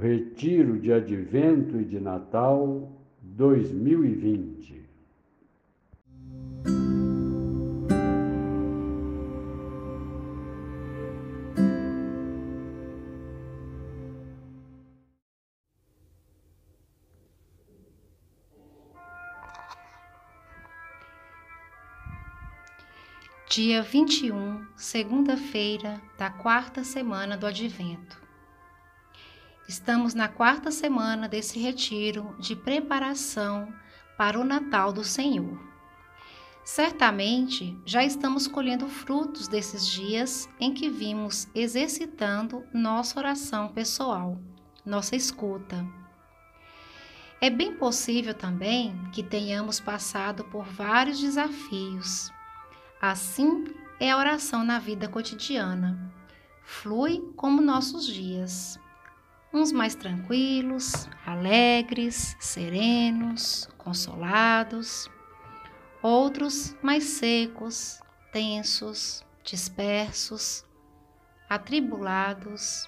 Retiro de Advento e de Natal 2020. Dia 21, segunda-feira da quarta semana do Advento. Estamos na quarta semana desse retiro de preparação para o Natal do Senhor. Certamente já estamos colhendo frutos desses dias em que vimos exercitando nossa oração pessoal, nossa escuta. É bem possível também que tenhamos passado por vários desafios Assim é a oração na vida cotidiana. Flui como nossos dias. Uns mais tranquilos, alegres, serenos, consolados. Outros mais secos, tensos, dispersos, atribulados,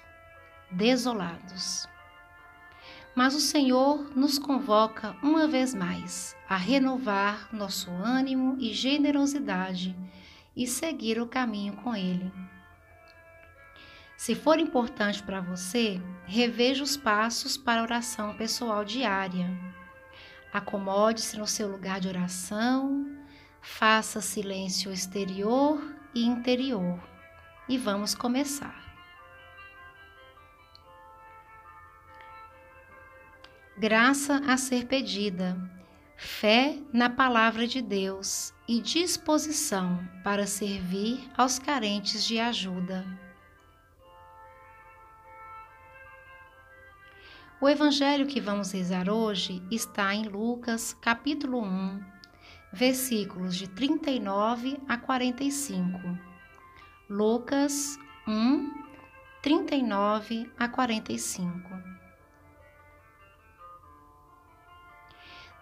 desolados. Mas o Senhor nos convoca uma vez mais a renovar nosso ânimo e generosidade e seguir o caminho com Ele. Se for importante para você, reveja os passos para a oração pessoal diária. Acomode-se no seu lugar de oração, faça silêncio exterior e interior e vamos começar. graça a ser pedida, fé na palavra de Deus e disposição para servir aos carentes de ajuda. O evangelho que vamos rezar hoje está em Lucas, capítulo 1, versículos de 39 a 45. Lucas 1, 39 a 45.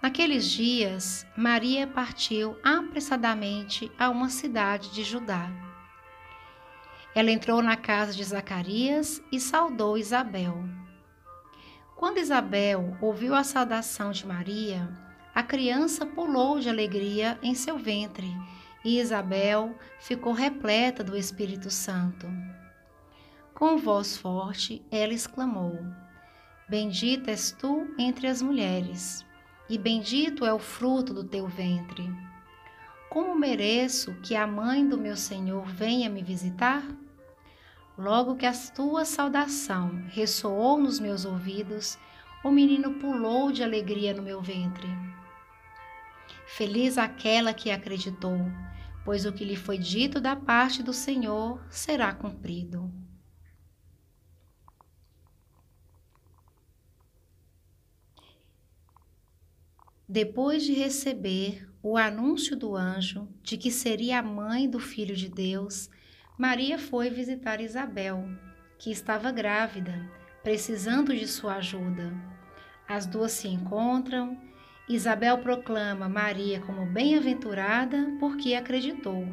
Naqueles dias, Maria partiu apressadamente a uma cidade de Judá. Ela entrou na casa de Zacarias e saudou Isabel. Quando Isabel ouviu a saudação de Maria, a criança pulou de alegria em seu ventre e Isabel ficou repleta do Espírito Santo. Com voz forte, ela exclamou: Bendita és tu entre as mulheres e bendito é o fruto do teu ventre. Como mereço que a mãe do meu Senhor venha me visitar? Logo que a tua saudação ressoou nos meus ouvidos, o menino pulou de alegria no meu ventre. Feliz aquela que acreditou, pois o que lhe foi dito da parte do Senhor será cumprido. Depois de receber o anúncio do anjo de que seria a mãe do Filho de Deus, Maria foi visitar Isabel, que estava grávida, precisando de sua ajuda. As duas se encontram. Isabel proclama Maria como bem-aventurada porque acreditou.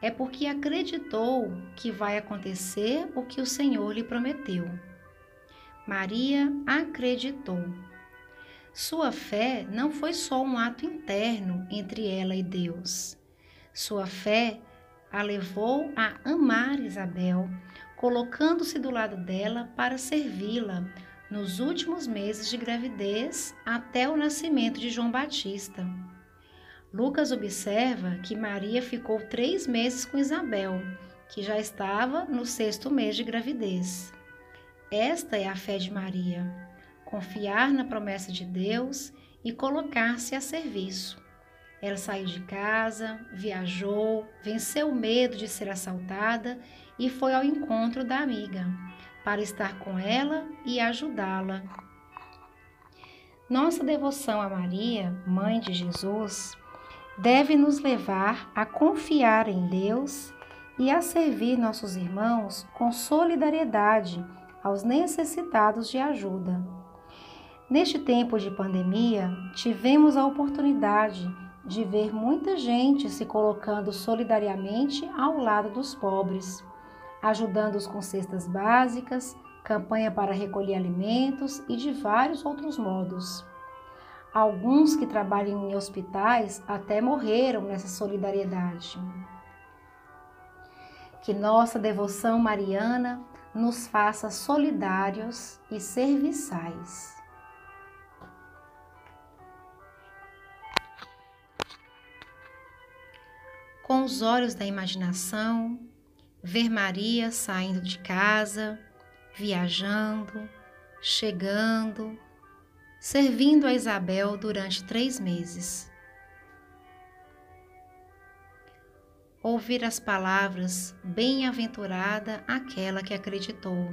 É porque acreditou que vai acontecer o que o Senhor lhe prometeu. Maria acreditou. Sua fé não foi só um ato interno entre ela e Deus. Sua fé a levou a amar Isabel, colocando-se do lado dela para servi-la nos últimos meses de gravidez até o nascimento de João Batista. Lucas observa que Maria ficou três meses com Isabel, que já estava no sexto mês de gravidez. Esta é a fé de Maria confiar na promessa de Deus e colocar-se a serviço. Ela saiu de casa, viajou, venceu o medo de ser assaltada e foi ao encontro da amiga para estar com ela e ajudá-la. Nossa devoção a Maria, mãe de Jesus, deve nos levar a confiar em Deus e a servir nossos irmãos com solidariedade aos necessitados de ajuda. Neste tempo de pandemia, tivemos a oportunidade de ver muita gente se colocando solidariamente ao lado dos pobres, ajudando-os com cestas básicas, campanha para recolher alimentos e de vários outros modos. Alguns que trabalham em hospitais até morreram nessa solidariedade. Que nossa devoção mariana nos faça solidários e serviçais. Os olhos da imaginação, ver Maria saindo de casa, viajando, chegando, servindo a Isabel durante três meses. Ouvir as palavras bem-aventurada aquela que acreditou.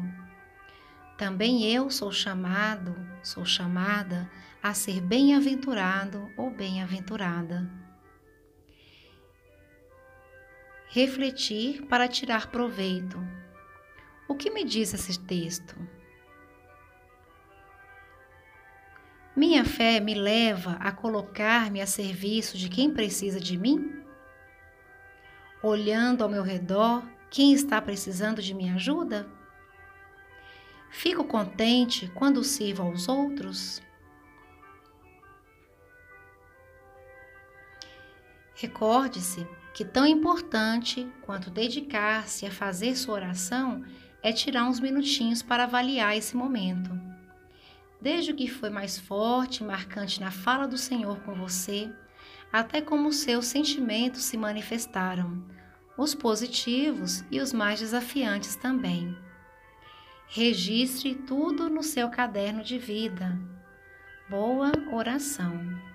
Também eu sou chamado, sou chamada a ser bem-aventurado ou bem-aventurada refletir para tirar proveito. O que me diz esse texto? Minha fé me leva a colocar-me a serviço de quem precisa de mim? Olhando ao meu redor, quem está precisando de minha ajuda? Fico contente quando sirvo aos outros? Recorde-se que tão importante quanto dedicar-se a fazer sua oração é tirar uns minutinhos para avaliar esse momento. Desde o que foi mais forte e marcante na fala do Senhor com você, até como seus sentimentos se manifestaram, os positivos e os mais desafiantes também. Registre tudo no seu caderno de vida. Boa oração.